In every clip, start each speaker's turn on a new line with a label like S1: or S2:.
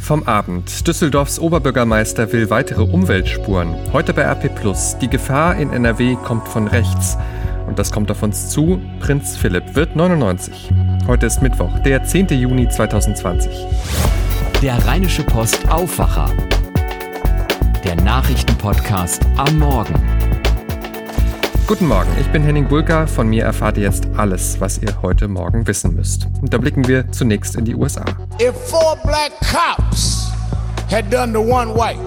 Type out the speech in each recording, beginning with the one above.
S1: Vom Abend. Düsseldorfs Oberbürgermeister will weitere Umweltspuren. Heute bei RP Die Gefahr in NRW kommt von rechts. Und das kommt auf uns zu. Prinz Philipp wird 99. Heute ist Mittwoch, der 10. Juni 2020.
S2: Der Rheinische Post Aufwacher. Der Nachrichtenpodcast am Morgen.
S1: Guten Morgen, ich bin Henning Bulka. Von mir erfahrt ihr jetzt alles, was ihr heute Morgen wissen müsst. Und da blicken wir zunächst in die USA. If four black cops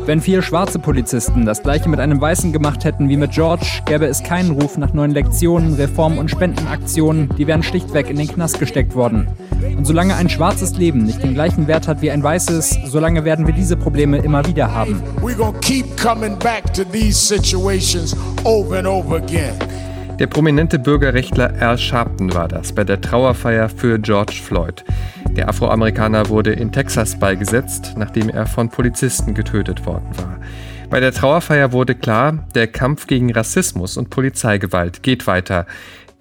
S3: wenn vier schwarze Polizisten das gleiche mit einem Weißen gemacht hätten wie mit George, gäbe es keinen Ruf nach neuen Lektionen, Reformen und Spendenaktionen, die wären schlichtweg in den Knast gesteckt worden. Und solange ein schwarzes Leben nicht den gleichen Wert hat wie ein weißes, solange werden wir diese Probleme immer wieder haben.
S1: Der prominente Bürgerrechtler Al Sharpton war das bei der Trauerfeier für George Floyd. Der Afroamerikaner wurde in Texas beigesetzt, nachdem er von Polizisten getötet worden war. Bei der Trauerfeier wurde klar, der Kampf gegen Rassismus und Polizeigewalt geht weiter.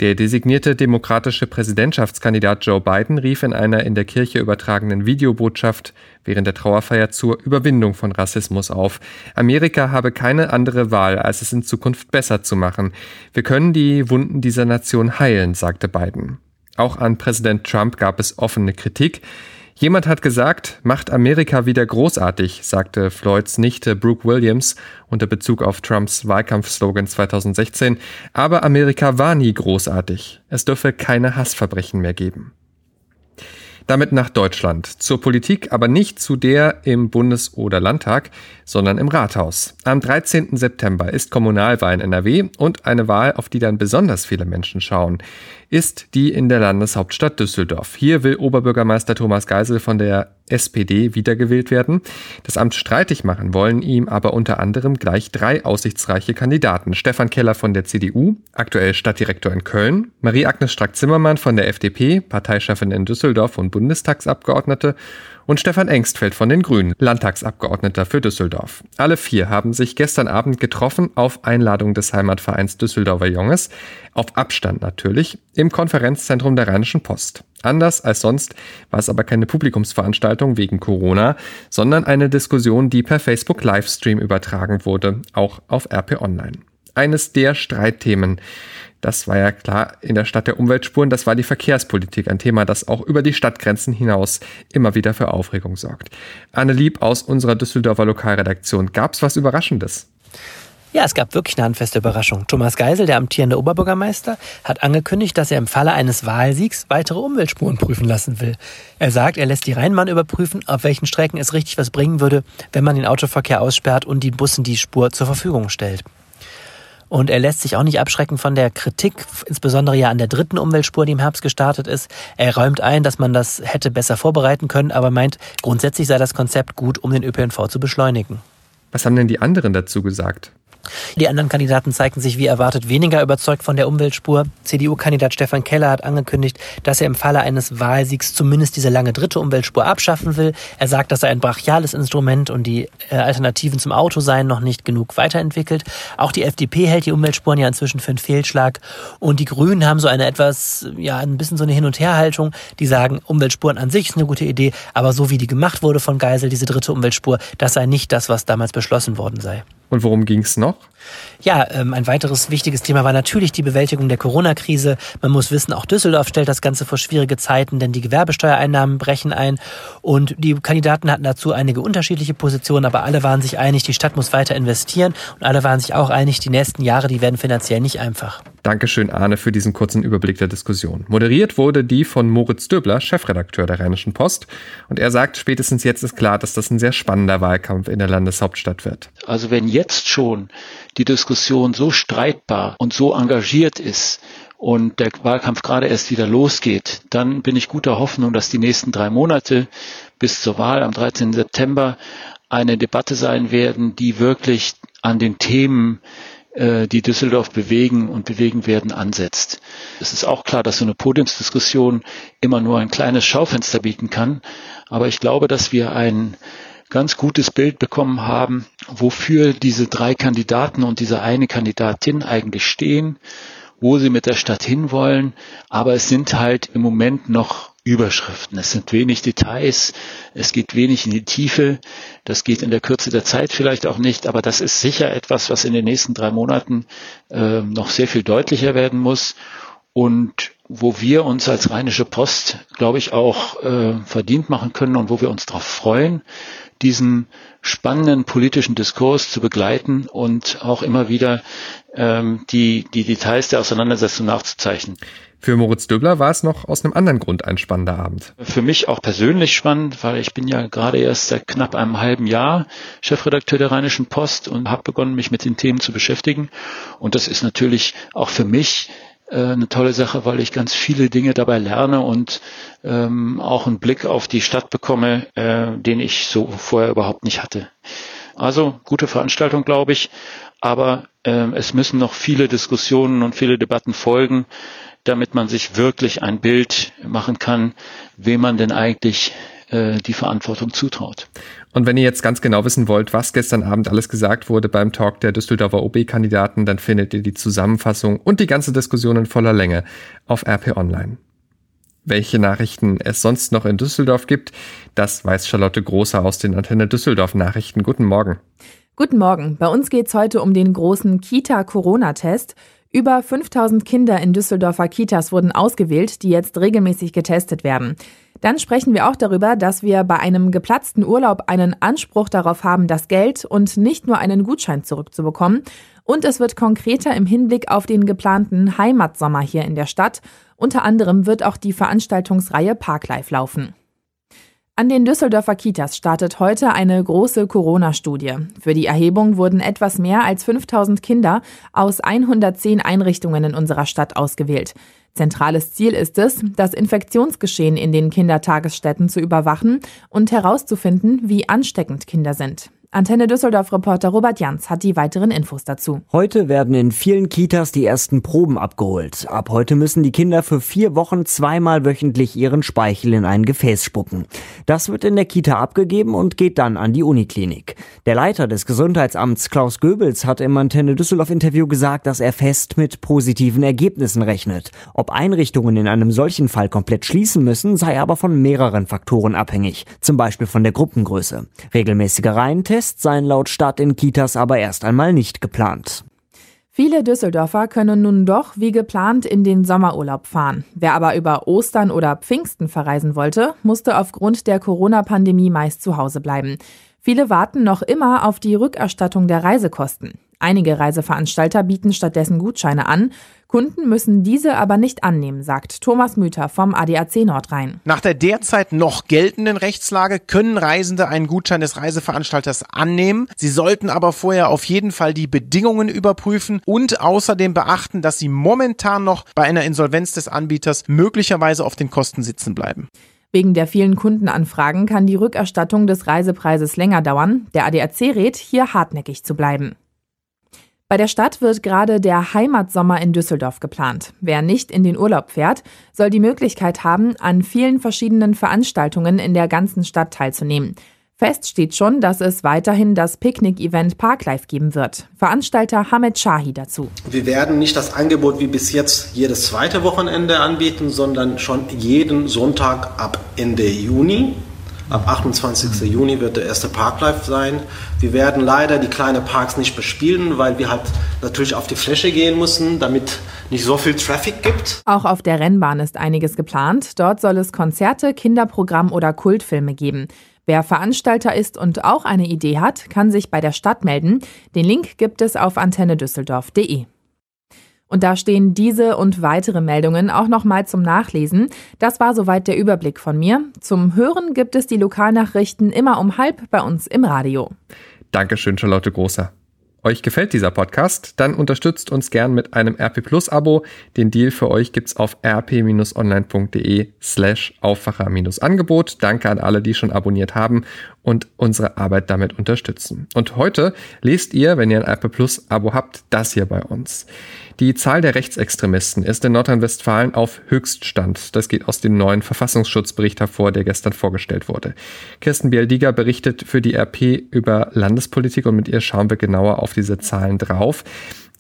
S1: Der designierte demokratische Präsidentschaftskandidat Joe Biden rief in einer in der Kirche übertragenen Videobotschaft während der Trauerfeier zur Überwindung von Rassismus auf. Amerika habe keine andere Wahl, als es in Zukunft besser zu machen. Wir können die Wunden dieser Nation heilen, sagte Biden. Auch an Präsident Trump gab es offene Kritik. Jemand hat gesagt, macht Amerika wieder großartig, sagte Floyds Nichte Brooke Williams unter Bezug auf Trumps Wahlkampfslogan 2016. Aber Amerika war nie großartig. Es dürfe keine Hassverbrechen mehr geben. Damit nach Deutschland. Zur Politik, aber nicht zu der im Bundes- oder Landtag, sondern im Rathaus. Am 13. September ist Kommunalwahl in NRW und eine Wahl, auf die dann besonders viele Menschen schauen, ist die in der Landeshauptstadt Düsseldorf. Hier will Oberbürgermeister Thomas Geisel von der SPD wiedergewählt werden. Das Amt streitig machen wollen ihm aber unter anderem gleich drei aussichtsreiche Kandidaten. Stefan Keller von der CDU, aktuell Stadtdirektor in Köln, Marie-Agnes Strack-Zimmermann von der FDP, Parteichefin in Düsseldorf und Bundestagsabgeordnete und Stefan Engstfeld von den Grünen, Landtagsabgeordneter für Düsseldorf. Alle vier haben sich gestern Abend getroffen auf Einladung des Heimatvereins Düsseldorfer Junges, auf Abstand natürlich, im Konferenzzentrum der Rheinischen Post. Anders als sonst war es aber keine Publikumsveranstaltung wegen Corona, sondern eine Diskussion, die per Facebook Livestream übertragen wurde, auch auf RP Online. Eines der Streitthemen, das war ja klar in der Stadt der Umweltspuren, das war die Verkehrspolitik, ein Thema, das auch über die Stadtgrenzen hinaus immer wieder für Aufregung sorgt. Anne Lieb aus unserer Düsseldorfer Lokalredaktion, gab's was Überraschendes?
S4: Ja, es gab wirklich eine handfeste Überraschung. Thomas Geisel, der amtierende Oberbürgermeister, hat angekündigt, dass er im Falle eines Wahlsiegs weitere Umweltspuren prüfen lassen will. Er sagt, er lässt die Rheinbahn überprüfen, auf welchen Strecken es richtig was bringen würde, wenn man den Autoverkehr aussperrt und den Bussen die Spur zur Verfügung stellt. Und er lässt sich auch nicht abschrecken von der Kritik, insbesondere ja an der dritten Umweltspur, die im Herbst gestartet ist. Er räumt ein, dass man das hätte besser vorbereiten können, aber meint, grundsätzlich sei das Konzept gut, um den ÖPNV zu beschleunigen.
S1: Was haben denn die anderen dazu gesagt?
S4: Die anderen Kandidaten zeigten sich wie erwartet weniger überzeugt von der Umweltspur. CDU-Kandidat Stefan Keller hat angekündigt, dass er im Falle eines Wahlsiegs zumindest diese lange dritte Umweltspur abschaffen will. Er sagt, dass er ein brachiales Instrument und die äh, Alternativen zum Auto seien noch nicht genug weiterentwickelt. Auch die FDP hält die Umweltspuren ja inzwischen für einen Fehlschlag. Und die Grünen haben so eine etwas, ja, ein bisschen so eine Hin- und Herhaltung. Die sagen, Umweltspuren an sich ist eine gute Idee, aber so wie die gemacht wurde von Geisel, diese dritte Umweltspur, das sei nicht das, was damals beschlossen worden sei.
S1: Und worum ging es noch?
S4: Ja, ähm, ein weiteres wichtiges Thema war natürlich die Bewältigung der Corona-Krise. Man muss wissen, auch Düsseldorf stellt das Ganze vor schwierige Zeiten, denn die Gewerbesteuereinnahmen brechen ein. Und die Kandidaten hatten dazu einige unterschiedliche Positionen, aber alle waren sich einig, die Stadt muss weiter investieren. Und alle waren sich auch einig, die nächsten Jahre, die werden finanziell nicht einfach.
S1: Dankeschön, Arne, für diesen kurzen Überblick der Diskussion. Moderiert wurde die von Moritz Döbler, Chefredakteur der Rheinischen Post. Und er sagt, spätestens jetzt ist klar, dass das ein sehr spannender Wahlkampf in der Landeshauptstadt wird.
S5: Also wenn jetzt schon die Diskussion so streitbar und so engagiert ist und der Wahlkampf gerade erst wieder losgeht, dann bin ich guter Hoffnung, dass die nächsten drei Monate bis zur Wahl am 13. September eine Debatte sein werden, die wirklich an den Themen äh, die Düsseldorf bewegen und bewegen werden, ansetzt. Es ist auch klar, dass so eine Podiumsdiskussion immer nur ein kleines Schaufenster bieten kann. Aber ich glaube, dass wir ein ganz gutes Bild bekommen haben, wofür diese drei Kandidaten und diese eine Kandidatin eigentlich stehen, wo sie mit der Stadt hinwollen. Aber es sind halt im Moment noch Überschriften. Es sind wenig Details, es geht wenig in die Tiefe, das geht in der Kürze der Zeit vielleicht auch nicht, aber das ist sicher etwas, was in den nächsten drei Monaten äh, noch sehr viel deutlicher werden muss und wo wir uns als Rheinische Post, glaube ich, auch äh, verdient machen können und wo wir uns darauf freuen, diesen spannenden politischen Diskurs zu begleiten und auch immer wieder ähm, die, die Details der Auseinandersetzung nachzuzeichnen.
S1: Für Moritz Döbler war es noch aus einem anderen Grund ein spannender Abend.
S5: Für mich auch persönlich spannend, weil ich bin ja gerade erst seit knapp einem halben Jahr Chefredakteur der Rheinischen Post und habe begonnen, mich mit den Themen zu beschäftigen. Und das ist natürlich auch für mich eine tolle Sache, weil ich ganz viele Dinge dabei lerne und ähm, auch einen Blick auf die Stadt bekomme, äh, den ich so vorher überhaupt nicht hatte. Also gute Veranstaltung, glaube ich, aber äh, es müssen noch viele Diskussionen und viele Debatten folgen, damit man sich wirklich ein Bild machen kann, wem man denn eigentlich äh, die Verantwortung zutraut.
S1: Und wenn ihr jetzt ganz genau wissen wollt, was gestern Abend alles gesagt wurde beim Talk der Düsseldorfer OB-Kandidaten, dann findet ihr die Zusammenfassung und die ganze Diskussion in voller Länge auf RP Online. Welche Nachrichten es sonst noch in Düsseldorf gibt, das weiß Charlotte Großer aus den Antenne Düsseldorf Nachrichten. Guten Morgen.
S6: Guten Morgen. Bei uns geht es heute um den großen Kita-Corona-Test. Über 5000 Kinder in Düsseldorfer Kitas wurden ausgewählt, die jetzt regelmäßig getestet werden. Dann sprechen wir auch darüber, dass wir bei einem geplatzten Urlaub einen Anspruch darauf haben, das Geld und nicht nur einen Gutschein zurückzubekommen. Und es wird konkreter im Hinblick auf den geplanten Heimatsommer hier in der Stadt. Unter anderem wird auch die Veranstaltungsreihe Parklife laufen. An den Düsseldorfer Kitas startet heute eine große Corona-Studie. Für die Erhebung wurden etwas mehr als 5000 Kinder aus 110 Einrichtungen in unserer Stadt ausgewählt. Zentrales Ziel ist es, das Infektionsgeschehen in den Kindertagesstätten zu überwachen und herauszufinden, wie ansteckend Kinder sind. Antenne Düsseldorf-Reporter Robert Jans hat die weiteren Infos dazu.
S7: Heute werden in vielen Kitas die ersten Proben abgeholt. Ab heute müssen die Kinder für vier Wochen zweimal wöchentlich ihren Speichel in ein Gefäß spucken. Das wird in der Kita abgegeben und geht dann an die Uniklinik. Der Leiter des Gesundheitsamts Klaus Goebbels hat im Antenne Düsseldorf-Interview gesagt, dass er fest mit positiven Ergebnissen rechnet. Ob Einrichtungen in einem solchen Fall komplett schließen müssen, sei aber von mehreren Faktoren abhängig. Zum Beispiel von der Gruppengröße. Regelmäßige Reihentests Tests seien laut Stadt in Kitas aber erst einmal nicht geplant.
S6: Viele Düsseldorfer können nun doch wie geplant in den Sommerurlaub fahren. Wer aber über Ostern oder Pfingsten verreisen wollte, musste aufgrund der Corona-Pandemie meist zu Hause bleiben. Viele warten noch immer auf die Rückerstattung der Reisekosten. Einige Reiseveranstalter bieten stattdessen Gutscheine an. Kunden müssen diese aber nicht annehmen, sagt Thomas Müther vom ADAC Nordrhein.
S8: Nach der derzeit noch geltenden Rechtslage können Reisende einen Gutschein des Reiseveranstalters annehmen. Sie sollten aber vorher auf jeden Fall die Bedingungen überprüfen und außerdem beachten, dass sie momentan noch bei einer Insolvenz des Anbieters möglicherweise auf den Kosten sitzen bleiben.
S6: Wegen der vielen Kundenanfragen kann die Rückerstattung des Reisepreises länger dauern. Der ADAC rät, hier hartnäckig zu bleiben. Bei der Stadt wird gerade der Heimatsommer in Düsseldorf geplant. Wer nicht in den Urlaub fährt, soll die Möglichkeit haben, an vielen verschiedenen Veranstaltungen in der ganzen Stadt teilzunehmen. Fest steht schon, dass es weiterhin das Picknick-Event Parklife geben wird. Veranstalter Hamed Shahi dazu.
S9: Wir werden nicht das Angebot wie bis jetzt jedes zweite Wochenende anbieten, sondern schon jeden Sonntag ab Ende Juni. Ab 28. Juni wird der erste Parklife sein. Wir werden leider die kleinen Parks nicht bespielen, weil wir halt natürlich auf die Fläche gehen müssen, damit nicht so viel Traffic gibt.
S6: Auch auf der Rennbahn ist einiges geplant. Dort soll es Konzerte, Kinderprogramm oder Kultfilme geben. Wer Veranstalter ist und auch eine Idee hat, kann sich bei der Stadt melden. Den Link gibt es auf antennedüsseldorf.de. Und da stehen diese und weitere Meldungen auch nochmal zum Nachlesen. Das war soweit der Überblick von mir. Zum Hören gibt es die Lokalnachrichten immer um halb bei uns im Radio.
S1: Dankeschön, Charlotte Großer. Euch gefällt dieser Podcast? Dann unterstützt uns gern mit einem RP Plus Abo. Den Deal für euch gibt's auf rp-online.de slash Aufwacher-Angebot. Danke an alle, die schon abonniert haben und unsere Arbeit damit unterstützen. Und heute lest ihr, wenn ihr ein RP Plus Abo habt, das hier bei uns. Die Zahl der Rechtsextremisten ist in Nordrhein-Westfalen auf Höchststand. Das geht aus dem neuen Verfassungsschutzbericht hervor, der gestern vorgestellt wurde. Kirsten Bialdiger berichtet für die RP über Landespolitik und mit ihr schauen wir genauer auf diese Zahlen drauf.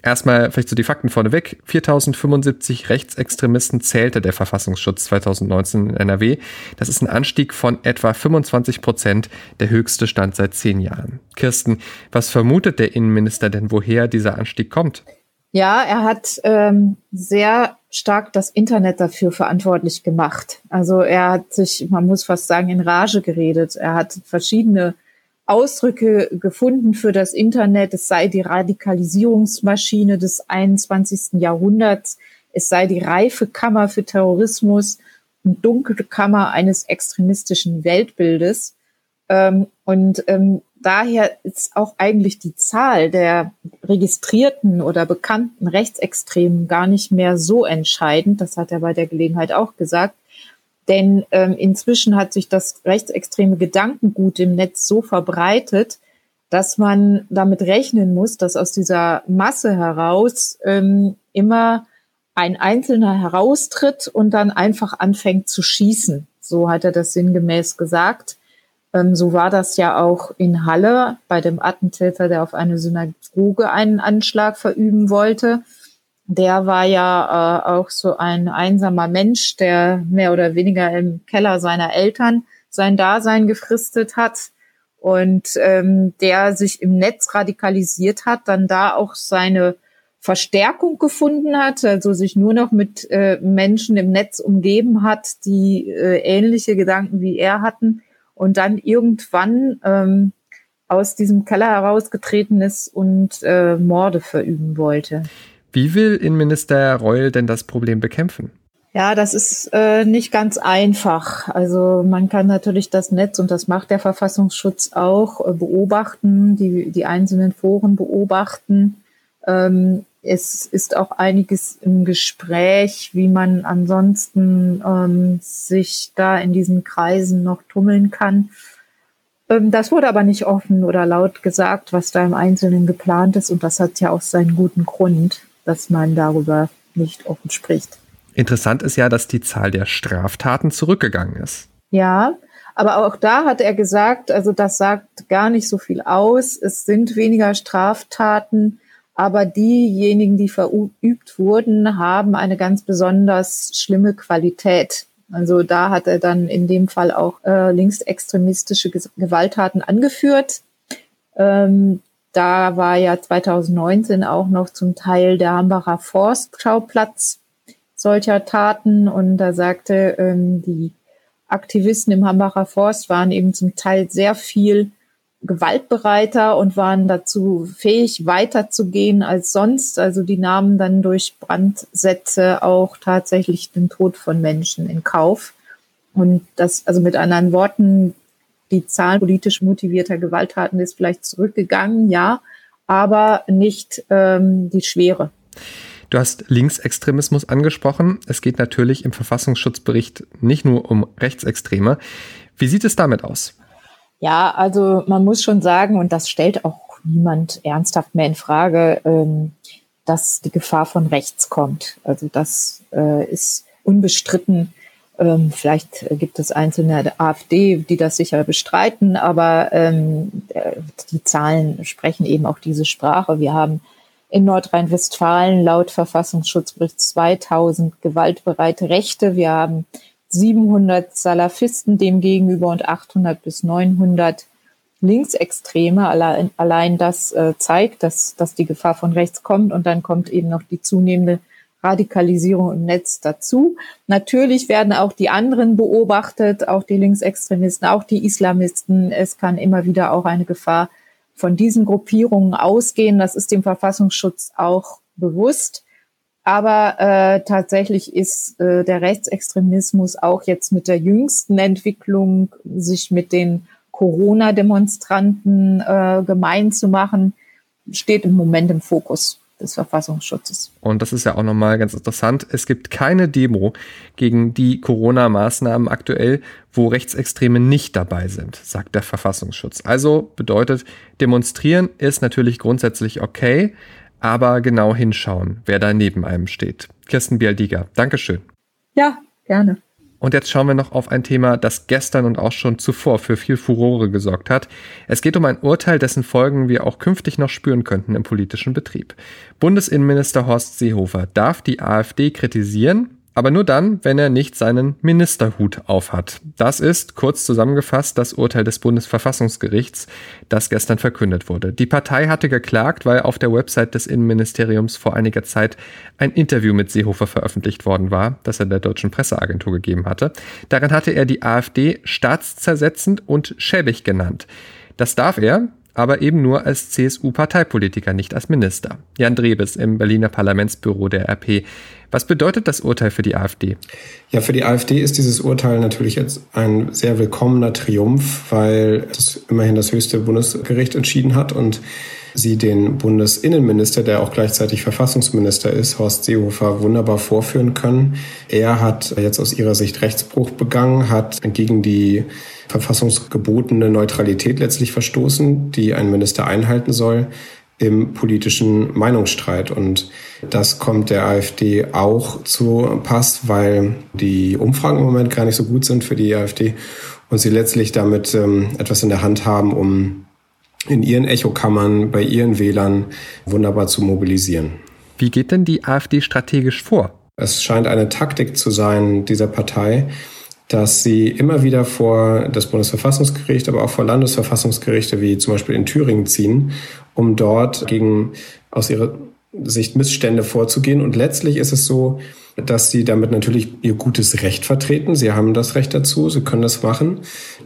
S1: Erstmal vielleicht so die Fakten vorneweg. 4075 Rechtsextremisten zählte der Verfassungsschutz 2019 in NRW. Das ist ein Anstieg von etwa 25 Prozent, der höchste Stand seit zehn Jahren. Kirsten, was vermutet der Innenminister denn, woher dieser Anstieg kommt?
S10: Ja, er hat ähm, sehr stark das Internet dafür verantwortlich gemacht. Also er hat sich, man muss fast sagen, in Rage geredet. Er hat verschiedene Ausdrücke gefunden für das Internet. Es sei die Radikalisierungsmaschine des 21. Jahrhunderts. Es sei die reife Kammer für Terrorismus und dunkle Kammer eines extremistischen Weltbildes. Ähm, und ähm, daher ist auch eigentlich die Zahl der registrierten oder bekannten Rechtsextremen gar nicht mehr so entscheidend. Das hat er bei der Gelegenheit auch gesagt. Denn ähm, inzwischen hat sich das rechtsextreme Gedankengut im Netz so verbreitet, dass man damit rechnen muss, dass aus dieser Masse heraus ähm, immer ein Einzelner heraustritt und dann einfach anfängt zu schießen. So hat er das sinngemäß gesagt. Ähm, so war das ja auch in Halle bei dem Attentäter, der auf eine Synagoge einen Anschlag verüben wollte der war ja äh, auch so ein einsamer Mensch, der mehr oder weniger im Keller seiner Eltern sein Dasein gefristet hat und ähm, der sich im Netz radikalisiert hat, dann da auch seine Verstärkung gefunden hat, also sich nur noch mit äh, Menschen im Netz umgeben hat, die äh, ähnliche Gedanken wie er hatten und dann irgendwann ähm, aus diesem Keller herausgetreten ist und äh, Morde verüben wollte.
S1: Wie will Innenminister Reul denn das Problem bekämpfen?
S10: Ja, das ist äh, nicht ganz einfach. Also man kann natürlich das Netz, und das macht der Verfassungsschutz auch, äh, beobachten, die, die einzelnen Foren beobachten. Ähm, es ist auch einiges im Gespräch, wie man ansonsten ähm, sich da in diesen Kreisen noch tummeln kann. Ähm, das wurde aber nicht offen oder laut gesagt, was da im Einzelnen geplant ist. Und das hat ja auch seinen guten Grund dass man darüber nicht offen spricht.
S1: Interessant ist ja, dass die Zahl der Straftaten zurückgegangen ist.
S10: Ja, aber auch da hat er gesagt, also das sagt gar nicht so viel aus. Es sind weniger Straftaten, aber diejenigen, die verübt wurden, haben eine ganz besonders schlimme Qualität. Also da hat er dann in dem Fall auch äh, linksextremistische Gewalttaten angeführt. Ähm, da war ja 2019 auch noch zum Teil der Hambacher Forstschauplatz solcher Taten und da sagte ähm, die Aktivisten im Hambacher Forst waren eben zum Teil sehr viel gewaltbereiter und waren dazu fähig, weiterzugehen als sonst. Also die nahmen dann durch Brandsätze auch tatsächlich den Tod von Menschen in Kauf. Und das, also mit anderen Worten, die Zahl politisch motivierter Gewalttaten ist vielleicht zurückgegangen, ja, aber nicht ähm, die Schwere.
S1: Du hast Linksextremismus angesprochen. Es geht natürlich im Verfassungsschutzbericht nicht nur um Rechtsextreme. Wie sieht es damit aus?
S10: Ja, also man muss schon sagen, und das stellt auch niemand ernsthaft mehr in Frage, ähm, dass die Gefahr von rechts kommt. Also das äh, ist unbestritten ähm, vielleicht gibt es einzelne AfD, die das sicher bestreiten, aber ähm, die Zahlen sprechen eben auch diese Sprache. Wir haben in Nordrhein-Westfalen laut Verfassungsschutzbericht 2000 gewaltbereite Rechte. Wir haben 700 Salafisten demgegenüber und 800 bis 900 Linksextreme. Allein, allein das äh, zeigt, dass, dass die Gefahr von rechts kommt. Und dann kommt eben noch die zunehmende Radikalisierung im Netz dazu. Natürlich werden auch die anderen beobachtet, auch die Linksextremisten, auch die Islamisten. Es kann immer wieder auch eine Gefahr von diesen Gruppierungen ausgehen. Das ist dem Verfassungsschutz auch bewusst. Aber äh, tatsächlich ist äh, der Rechtsextremismus auch jetzt mit der jüngsten Entwicklung, sich mit den Corona-Demonstranten äh, gemein zu machen, steht im Moment im Fokus des Verfassungsschutzes.
S1: Und das ist ja auch nochmal ganz interessant. Es gibt keine Demo gegen die Corona-Maßnahmen aktuell, wo Rechtsextreme nicht dabei sind, sagt der Verfassungsschutz. Also bedeutet, demonstrieren ist natürlich grundsätzlich okay, aber genau hinschauen, wer da neben einem steht. Kirsten Bialdiger, Dankeschön.
S10: Ja, gerne.
S1: Und jetzt schauen wir noch auf ein Thema, das gestern und auch schon zuvor für viel Furore gesorgt hat. Es geht um ein Urteil, dessen Folgen wir auch künftig noch spüren könnten im politischen Betrieb. Bundesinnenminister Horst Seehofer darf die AfD kritisieren, aber nur dann, wenn er nicht seinen Ministerhut aufhat. Das ist, kurz zusammengefasst, das Urteil des Bundesverfassungsgerichts, das gestern verkündet wurde. Die Partei hatte geklagt, weil auf der Website des Innenministeriums vor einiger Zeit ein Interview mit Seehofer veröffentlicht worden war, das er der deutschen Presseagentur gegeben hatte. Darin hatte er die AfD staatszersetzend und schäbig genannt. Das darf er, aber eben nur als CSU-Parteipolitiker, nicht als Minister. Jan Drebes im Berliner Parlamentsbüro der RP. Was bedeutet das Urteil für die AfD?
S11: Ja, für die AfD ist dieses Urteil natürlich jetzt ein sehr willkommener Triumph, weil das immerhin das höchste Bundesgericht entschieden hat und sie den Bundesinnenminister, der auch gleichzeitig Verfassungsminister ist, Horst Seehofer, wunderbar vorführen können. Er hat jetzt aus ihrer Sicht Rechtsbruch begangen, hat gegen die verfassungsgebotene Neutralität letztlich verstoßen, die ein Minister einhalten soll im politischen Meinungsstreit. Und das kommt der AfD auch zu Pass, weil die Umfragen im Moment gar nicht so gut sind für die AfD und sie letztlich damit ähm, etwas in der Hand haben, um in ihren Echokammern, bei ihren Wählern wunderbar zu mobilisieren.
S1: Wie geht denn die AfD strategisch vor?
S11: Es scheint eine Taktik zu sein dieser Partei, dass sie immer wieder vor das Bundesverfassungsgericht, aber auch vor Landesverfassungsgerichte wie zum Beispiel in Thüringen ziehen, um dort gegen aus ihrer Sicht Missstände vorzugehen. Und letztlich ist es so, dass sie damit natürlich ihr gutes Recht vertreten. Sie haben das Recht dazu, sie können das machen.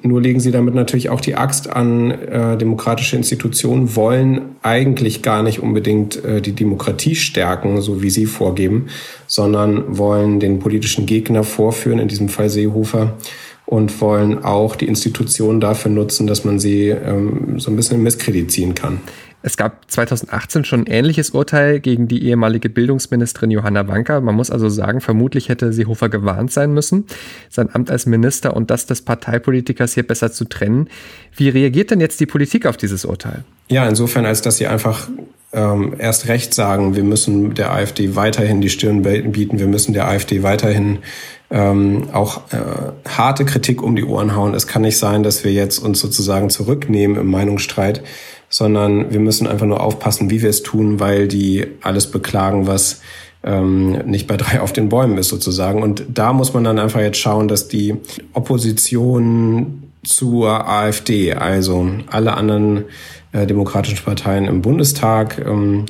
S11: Nur legen sie damit natürlich auch die Axt an äh, demokratische Institutionen, wollen eigentlich gar nicht unbedingt äh, die Demokratie stärken, so wie sie vorgeben, sondern wollen den politischen Gegner vorführen, in diesem Fall Seehofer, und wollen auch die Institutionen dafür nutzen, dass man sie ähm, so ein bisschen in Misskredit ziehen kann.
S1: Es gab 2018 schon ein ähnliches Urteil gegen die ehemalige Bildungsministerin Johanna Wanka. Man muss also sagen, vermutlich hätte Seehofer gewarnt sein müssen, sein Amt als Minister und das des Parteipolitikers hier besser zu trennen. Wie reagiert denn jetzt die Politik auf dieses Urteil?
S11: Ja, insofern, als dass sie einfach ähm, erst recht sagen, wir müssen der AfD weiterhin die Stirn bieten, wir müssen der AfD weiterhin ähm, auch äh, harte Kritik um die Ohren hauen. Es kann nicht sein, dass wir jetzt uns sozusagen zurücknehmen im Meinungsstreit sondern wir müssen einfach nur aufpassen, wie wir es tun, weil die alles beklagen, was ähm, nicht bei drei auf den Bäumen ist sozusagen. Und da muss man dann einfach jetzt schauen, dass die Opposition zur AfD, also alle anderen äh, demokratischen Parteien im Bundestag, ähm,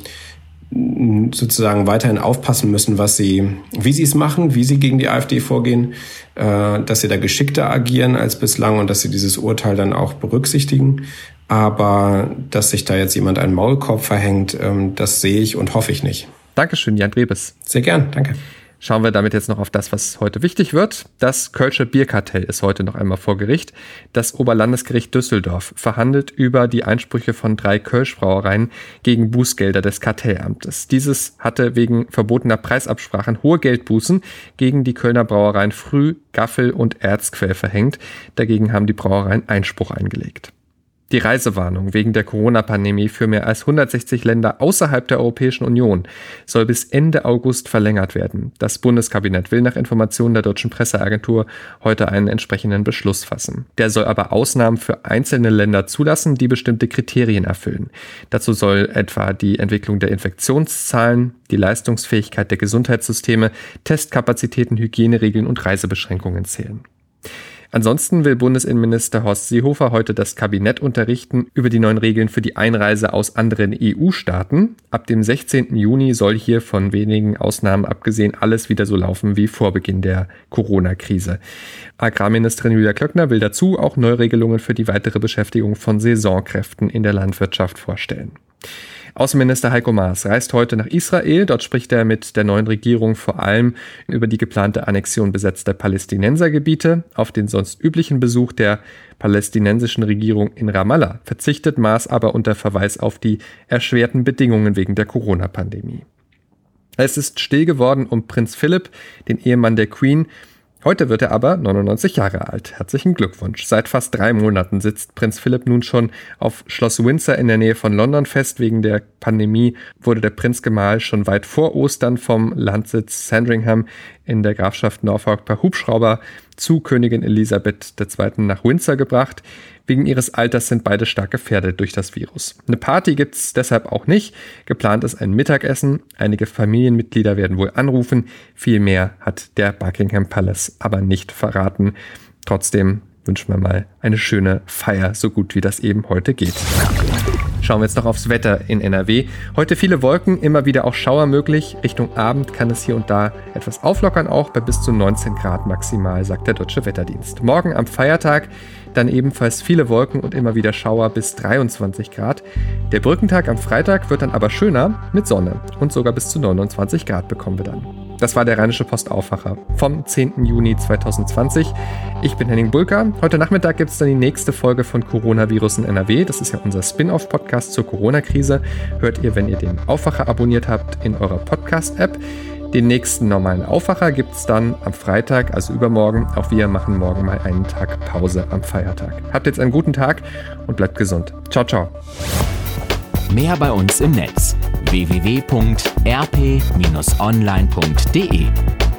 S11: sozusagen weiterhin aufpassen müssen, was sie, wie sie es machen, wie sie gegen die AfD vorgehen, äh, dass sie da geschickter agieren als bislang und dass sie dieses Urteil dann auch berücksichtigen. Aber dass sich da jetzt jemand einen Maulkorb verhängt, ähm, das sehe ich und hoffe ich nicht.
S1: Dankeschön, Jan Drebes.
S11: Sehr gern, danke.
S1: Schauen wir damit jetzt noch auf das, was heute wichtig wird. Das Kölsche Bierkartell ist heute noch einmal vor Gericht. Das Oberlandesgericht Düsseldorf verhandelt über die Einsprüche von drei Kölschbrauereien gegen Bußgelder des Kartellamtes. Dieses hatte wegen verbotener Preisabsprachen hohe Geldbußen gegen die Kölner Brauereien Früh, Gaffel und Erzquell verhängt. Dagegen haben die Brauereien Einspruch eingelegt. Die Reisewarnung wegen der Corona-Pandemie für mehr als 160 Länder außerhalb der Europäischen Union soll bis Ende August verlängert werden. Das Bundeskabinett will nach Informationen der deutschen Presseagentur heute einen entsprechenden Beschluss fassen. Der soll aber Ausnahmen für einzelne Länder zulassen, die bestimmte Kriterien erfüllen. Dazu soll etwa die Entwicklung der Infektionszahlen, die Leistungsfähigkeit der Gesundheitssysteme, Testkapazitäten, Hygieneregeln und Reisebeschränkungen zählen. Ansonsten will Bundesinnenminister Horst Seehofer heute das Kabinett unterrichten über die neuen Regeln für die Einreise aus anderen EU-Staaten. Ab dem 16. Juni soll hier von wenigen Ausnahmen abgesehen alles wieder so laufen wie vor Beginn der Corona-Krise. Agrarministerin Julia Klöckner will dazu auch Neuregelungen für die weitere Beschäftigung von Saisonkräften in der Landwirtschaft vorstellen. Außenminister Heiko Maas reist heute nach Israel. Dort spricht er mit der neuen Regierung vor allem über die geplante Annexion besetzter Palästinensergebiete. Auf den sonst üblichen Besuch der palästinensischen Regierung in Ramallah verzichtet Maas aber unter Verweis auf die erschwerten Bedingungen wegen der Corona-Pandemie. Es ist still geworden um Prinz Philipp, den Ehemann der Queen, Heute wird er aber 99 Jahre alt. Herzlichen Glückwunsch. Seit fast drei Monaten sitzt Prinz Philipp nun schon auf Schloss Windsor in der Nähe von London fest wegen der Pandemie wurde der Prinzgemahl schon weit vor Ostern vom Landsitz Sandringham in der Grafschaft Norfolk per Hubschrauber zu Königin Elisabeth II. nach Windsor gebracht. Wegen ihres Alters sind beide stark gefährdet durch das Virus. Eine Party gibt es deshalb auch nicht. Geplant ist ein Mittagessen. Einige Familienmitglieder werden wohl anrufen. Viel mehr hat der Buckingham Palace aber nicht verraten. Trotzdem wünschen wir mal eine schöne Feier, so gut wie das eben heute geht. Schauen wir jetzt noch aufs Wetter in NRW. Heute viele Wolken, immer wieder auch Schauer möglich. Richtung Abend kann es hier und da etwas auflockern, auch bei bis zu 19 Grad maximal, sagt der Deutsche Wetterdienst. Morgen am Feiertag dann ebenfalls viele Wolken und immer wieder Schauer bis 23 Grad. Der Brückentag am Freitag wird dann aber schöner mit Sonne und sogar bis zu 29 Grad bekommen wir dann. Das war der Rheinische Postaufwacher vom 10. Juni 2020. Ich bin Henning Bulka. Heute Nachmittag gibt es dann die nächste Folge von Coronavirus in NRW. Das ist ja unser Spin-off-Podcast zur Corona-Krise. Hört ihr, wenn ihr den Aufwacher abonniert habt, in eurer Podcast-App. Den nächsten normalen Aufwacher gibt es dann am Freitag, also übermorgen. Auch wir machen morgen mal einen Tag Pause am Feiertag. Habt jetzt einen guten Tag und bleibt gesund. Ciao, ciao.
S2: Mehr bei uns im Netz www.rp-online.de